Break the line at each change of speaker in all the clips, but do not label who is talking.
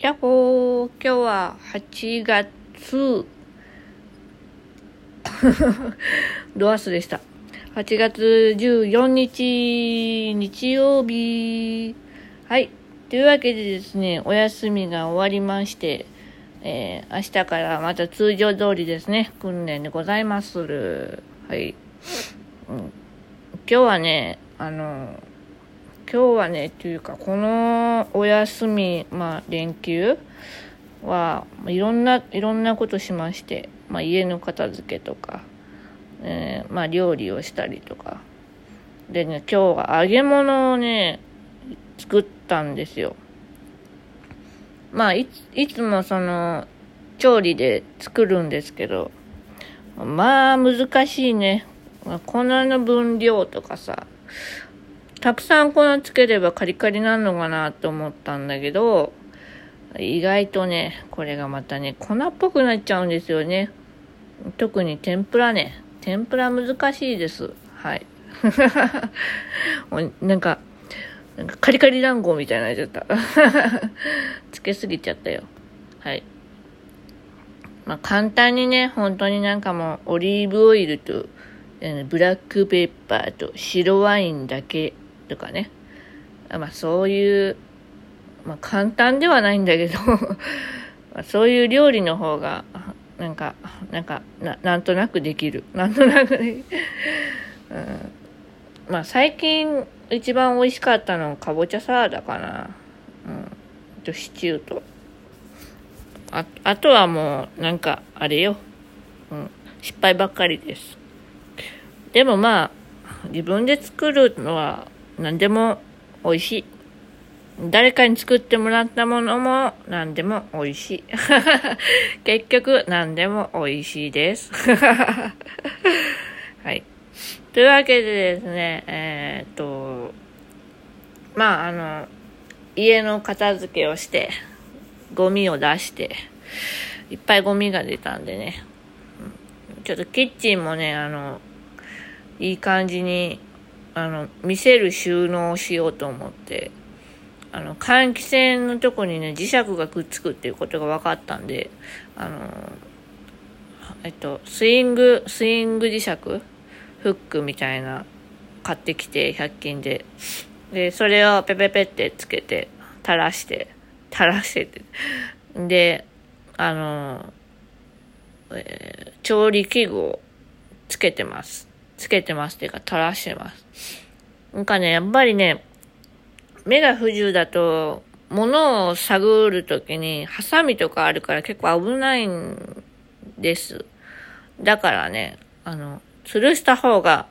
やっほー、今日は8月、ドアスでした。8月14日、日曜日。はい。というわけでですね、お休みが終わりまして、えー、明日からまた通常通りですね、訓練でございまする。はい。うん、今日はね、あの、今日はね、というか、このお休み、まあ、連休は、いろんな、いろんなことしまして、まあ、家の片付けとか、えー、まあ、料理をしたりとか。でね、今日は揚げ物をね、作ったんですよ。まあ、いいつもその、調理で作るんですけど、まあ、難しいね。粉の分量とかさ、たくさん粉つければカリカリなのかなと思ったんだけど、意外とね、これがまたね、粉っぽくなっちゃうんですよね。特に天ぷらね。天ぷら難しいです。はい。なんか、なんかカリカリ団子みたいになっちゃった。つけすぎちゃったよ。はい。まあ簡単にね、本当になんかもうオリーブオイルと、ブラックペッパーと白ワインだけとかね。まあそういう、まあ簡単ではないんだけど そういう料理の方が、なんか、なんかな、なんとなくできる。なんとなく。うん、まあ最近一番美味しかったのはかぼちゃサラダかな。うん。とシチューと。あ、あとはもう、なんか、あれよ。うん。失敗ばっかりです。でもまあ、自分で作るのは何でも美味しい。誰かに作ってもらったものも何でも美味しい。結局何でも美味しいです。はい。というわけでですね、えー、っと、まああの、家の片付けをして、ゴミを出して、いっぱいゴミが出たんでね、ちょっとキッチンもね、あの、いい感じにあの、見せる収納をしようと思って、あの、換気扇のとこにね、磁石がくっつくっていうことが分かったんで、あの、えっと、スイング、スイング磁石？フックみたいな買ってきて、100均で。で、それをペペペってつけて、垂らして、垂らしてて。で、あの、えー、調理器具をつけてます。つけてますっていうか垂らしてます。なんかね、やっぱりね、目が不自由だと、物を探るときに、ハサミとかあるから結構危ないんです。だからね、あの、吊るした方が、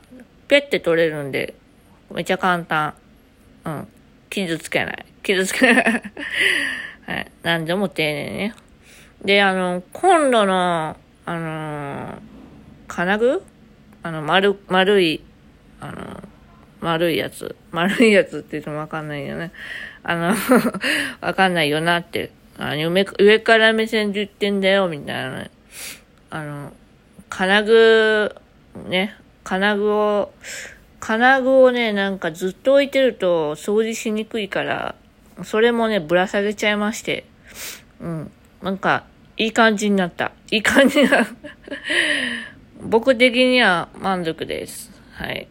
ペッて取れるんで、めっちゃ簡単。うん。傷つけない。傷つけない。はい。何でも丁寧にね。で、あの、コンロの、あのー、金具あの、丸、丸い、あの、丸いやつ。丸いやつって言ってもわかんないよね。あの わかんないよなって。あの上上から目線で言ってんだよ、みたいな、ね。あの、金具、ね、金具を、金具をね、なんかずっと置いてると掃除しにくいから、それもね、ぶら下げちゃいまして。うん。なんか、いい感じになった。いい感じな僕的には満足です。はい。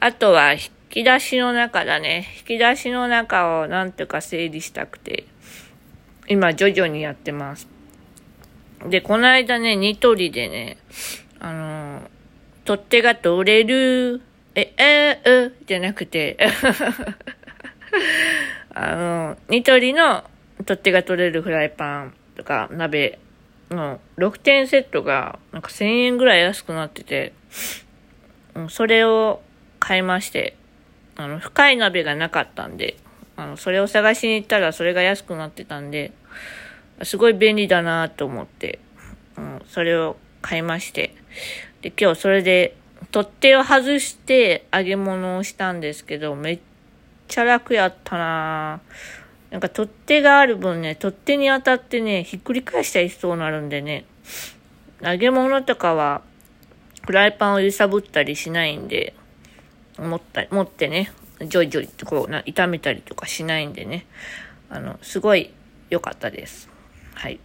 あとは、引き出しの中だね。引き出しの中をなんとか整理したくて、今徐々にやってます。で、この間ね、ニトリでね、あの取っ手が取れる、え、えー、う、じゃなくて、あの、ニトリの取っ手が取れるフライパンとか鍋の6点セットがなんか1000円ぐらい安くなってて、うん、それを買いまして、あの、深い鍋がなかったんで、あの、それを探しに行ったらそれが安くなってたんで、すごい便利だなと思って、うん、それを買いまして、で、今日それで、取っ手を外して揚げ物をしたんですけど、めっちゃ楽やったなぁ。なんか取っ手がある分ね、取っ手に当たってね、ひっくり返したりしそうになるんでね、揚げ物とかは、フライパンを揺さぶったりしないんで、持った、持ってね、ジョイジョイとこうな、炒めたりとかしないんでね、あの、すごい良かったです。はい。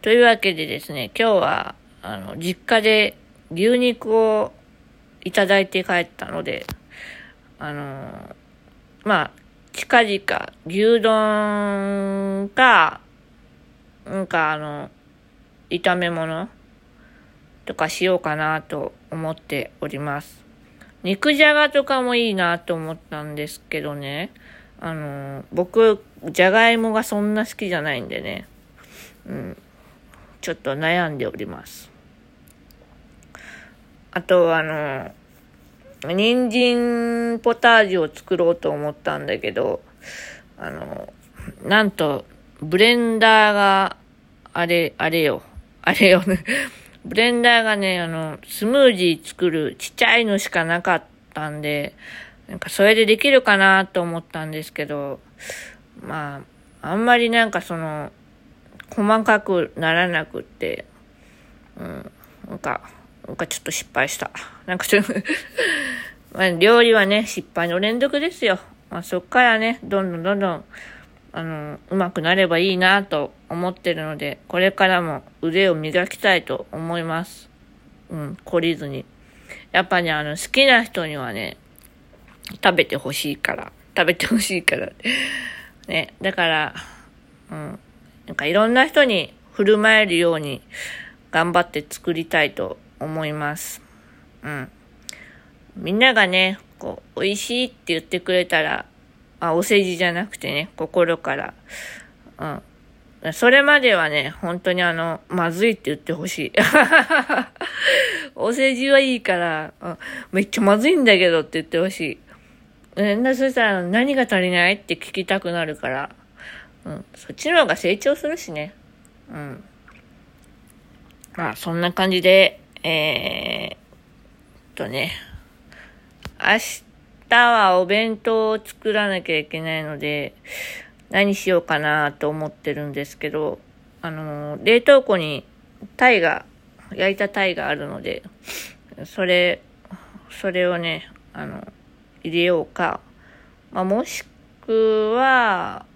というわけでですね、今日は、あの、実家で牛肉をいただいて帰ったので、あの、まあ、近々牛丼か、なんかあの、炒め物とかしようかなと思っております。肉じゃがとかもいいなと思ったんですけどね。あの、僕、じゃがいもがそんな好きじゃないんでね。うん。ちょっと悩んでおります。あと、あの、人参ポタージュを作ろうと思ったんだけど、あの、なんと、ブレンダーが、あれ、あれよ。あれよね。ブレンダーがね、あの、スムージー作るちっちゃいのしかなかったんで、なんかそれでできるかなと思ったんですけど、まあ、あんまりなんかその、細かくならなくって、うん、なんか、なんかちょっと失敗した。なんかちょっとまあ、料理はね、失敗の連続ですよ。まあ、そっからね、どんどんどんどん、あの、うまくなればいいなと思ってるので、これからも腕を磨きたいと思います。うん、懲りずに。やっぱね、あの、好きな人にはね、食べてほしいから、食べてほしいから。ね、だから、うん、なんかいろんな人に振る舞えるように頑張って作りたいと思います。うん。みんながね、こう、美味しいって言ってくれたら、あ、お世辞じゃなくてね、心から、うん。それまではね、本当にあの、まずいって言ってほしい。お世辞はいいから、うん、めっちゃまずいんだけどって言ってほしい。えー、そしたら何が足りないって聞きたくなるから、うん、そっちの方が成長するしね。うん。まあ、そんな感じで、えー、とね、明日はお弁当を作らなきゃいけないので、何しようかなと思ってるんですけど、あの、冷凍庫に鯛が、焼いた鯛があるので、それ、それをね、あの、入れようか。まあ、もしくは、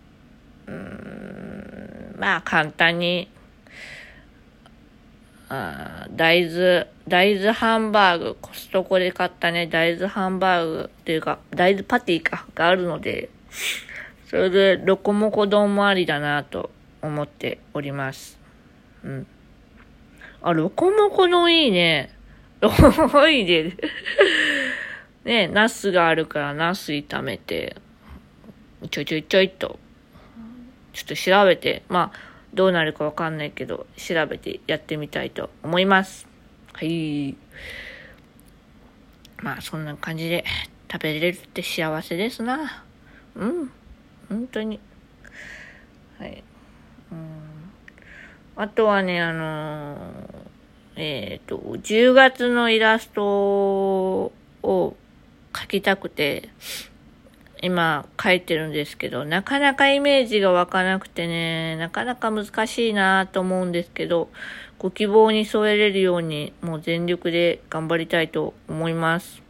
うん、まあ、簡単にあ大豆、大豆ハンバーグ、コストコで買ったね、大豆ハンバーグっていうか、大豆パティか、があるので、それで、ロコモコ丼もありだなと思っております。うん。あ、ロコモコ丼いいね。ロコモコいいね。ね、ナスがあるからナス炒めて、ちょいちょいちょいと、ちょっと調べて、まあ、どうなるかわかんないけど、調べてやってみたいと思います。はい。まあ、そんな感じで食べれるって幸せですな。うん。本当に。はい。うん。あとはね、あのー、えっ、ー、と、10月のイラストを描きたくて、今書いてるんですけど、なかなかイメージが湧かなくてね、なかなか難しいなと思うんですけど、ご希望に添えれるように、もう全力で頑張りたいと思います。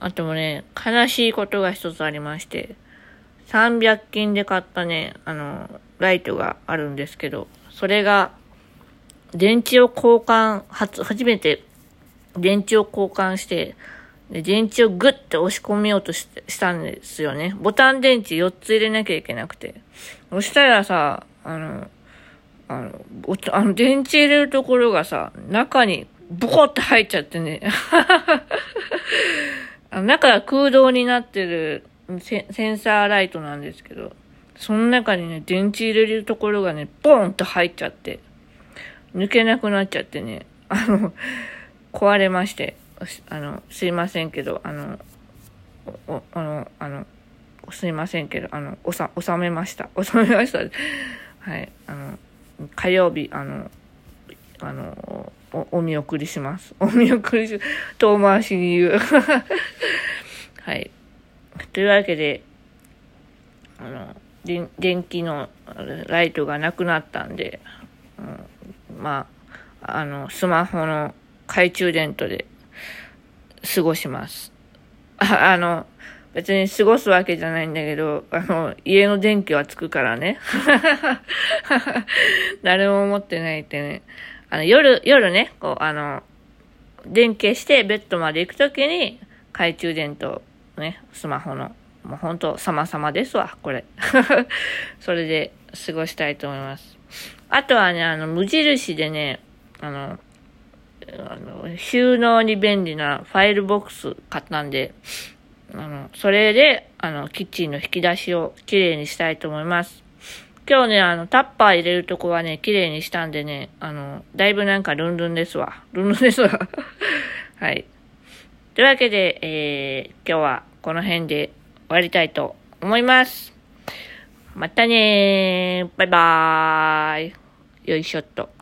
あともね、悲しいことが一つありまして、300均で買ったね、あの、ライトがあるんですけど、それが、電池を交換、初、初めて電池を交換して、で、電池をグッて押し込めようとししたんですよね。ボタン電池4つ入れなきゃいけなくて。そしたらさ、あの、あの、あの電池入れるところがさ、中にボコって入っちゃってね。あの中が空洞になってるセンサーライトなんですけど、その中にね、電池入れるところがね、ボンと入っちゃって、抜けなくなっちゃってね、あの、壊れまして。あの、すいませんけど、あの、お、あの、あの、すいませんけど、あの、おさ、収めました。収めました。はい。あの、火曜日、あの、あの、お、お見送りします。お見送りし、遠回しに言う。はい。というわけで、あの、電電気のライトがなくなったんで、うん、まあ、あの、スマホの懐中電灯で過ごします。あ あの、別に過ごすわけじゃないんだけど、あの、家の電気はつくからね。誰も思ってないってね。あの、夜、夜ね、こう、あの、電気してベッドまで行くときに、懐中電灯、ね、スマホの、もうほんと様々ですわ、これ。それで過ごしたいと思います。あとはね、あの、無印でね、あの、あの収納に便利なファイルボックス買ったんで、あの、それで、あの、キッチンの引き出しをきれいにしたいと思います。今日ね、あの、タッパー入れるとこはね、綺麗にしたんでね、あの、だいぶなんかルンルンですわ。ルンルンですわ。はい。というわけで、えー、今日はこの辺で終わりたいと思います。またねー。バイバーイ。よいしょっと。